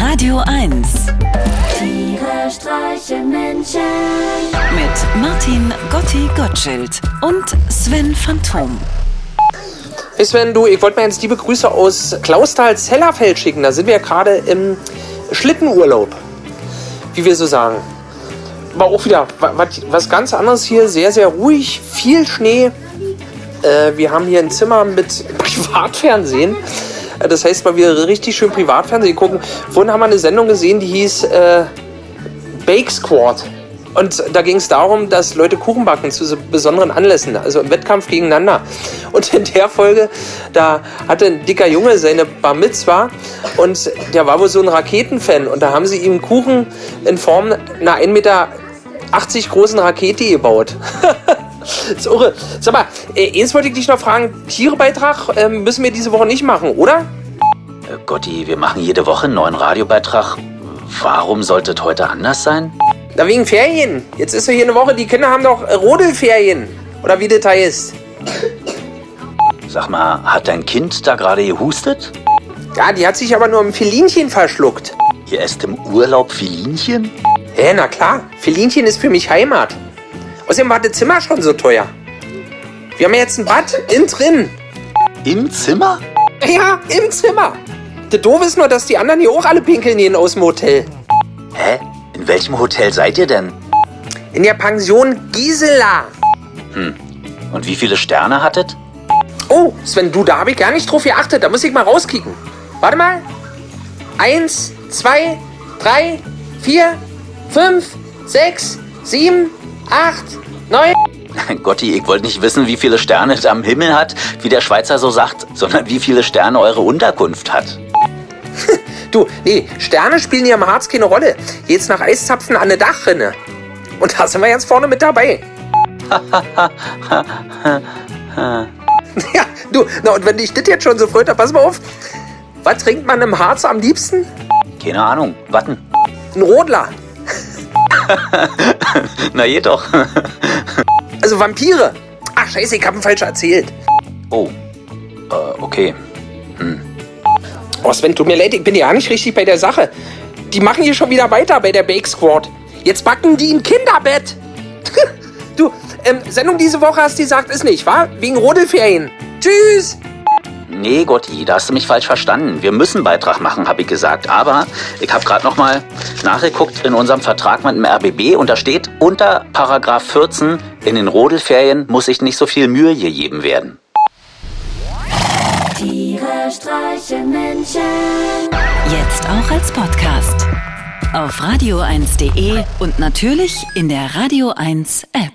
Radio 1 Tiere streichen Menschen. mit Martin Gotti Gottschild und Sven Phantom. Hey Sven, du, ich wollte mir jetzt liebe Grüße aus Klausthal-Zellerfeld schicken. Da sind wir ja gerade im Schlittenurlaub, wie wir so sagen. Aber auch wieder wa- wat- was ganz anderes hier, sehr, sehr ruhig, viel Schnee. Äh, wir haben hier ein Zimmer mit Privatfernsehen. Das heißt mal wieder richtig schön Privatfernsehen gucken. Vorhin haben wir eine Sendung gesehen, die hieß äh, Bake Squad. Und da ging es darum, dass Leute Kuchen backen zu so besonderen Anlässen, also im Wettkampf gegeneinander. Und in der Folge, da hatte ein dicker Junge seine Bar Mitzwa und der war wohl so ein Raketenfan. Und da haben sie ihm Kuchen in Form einer 1,80 Meter großen Rakete gebaut. ist irre. Sag mal, äh, eins wollte ich dich noch fragen, Tierebeitrag äh, müssen wir diese Woche nicht machen, oder? Äh, Gotti, wir machen jede Woche einen neuen Radiobeitrag. Warum sollte es heute anders sein? Na, wegen Ferien. Jetzt ist ja hier eine Woche, die Kinder haben doch Rodelferien. Oder wie das heißt. Sag mal, hat dein Kind da gerade gehustet? Ja, die hat sich aber nur im Felinchen verschluckt. Ihr esst im Urlaub Filinchen? Hä, na klar. Felinchen ist für mich Heimat. Außerdem war das Zimmer schon so teuer. Wir haben ja jetzt ein Bad innen drin. Im Zimmer? Ja, im Zimmer. Das Doof ist nur, dass die anderen hier auch alle pinkeln gehen aus dem Hotel. Hä? In welchem Hotel seid ihr denn? In der Pension Gisela. Und wie viele Sterne hattet? Oh, Sven, du, da habe ich gar nicht drauf geachtet. Da muss ich mal rauskicken. Warte mal. Eins, zwei, drei, vier, fünf, sechs, sieben, acht, neun. Gotti, ich wollte nicht wissen, wie viele Sterne es am Himmel hat, wie der Schweizer so sagt, sondern wie viele Sterne eure Unterkunft hat. Du, nee, Sterne spielen hier im Harz keine Rolle. Jetzt nach Eiszapfen an eine Dachrinne. Und da sind wir jetzt vorne mit dabei. ja, du, na und wenn dich das jetzt schon so freut, dann pass mal auf. Was trinkt man im Harz am liebsten? Keine Ahnung, warten. Ein Rodler. Na jedoch. Also Vampire. Ach, scheiße, ich hab ihn falsch erzählt. oh, äh, okay. Oh, Sven, tut mir leid, ich bin ja nicht richtig bei der Sache. Die machen hier schon wieder weiter bei der Bake Squad. Jetzt backen die ein Kinderbett. du, ähm, Sendung diese Woche hast du gesagt, ist nicht, wa? Wegen Rodelferien. Tschüss. Nee, Gotti, da hast du mich falsch verstanden. Wir müssen Beitrag machen, habe ich gesagt. Aber ich habe gerade noch mal nachgeguckt in unserem Vertrag mit dem RBB und da steht unter Paragraph 14, in den Rodelferien muss sich nicht so viel Mühe gegeben werden. Tiere streichen Menschen. Jetzt auch als Podcast. Auf radio1.de und natürlich in der Radio 1 App.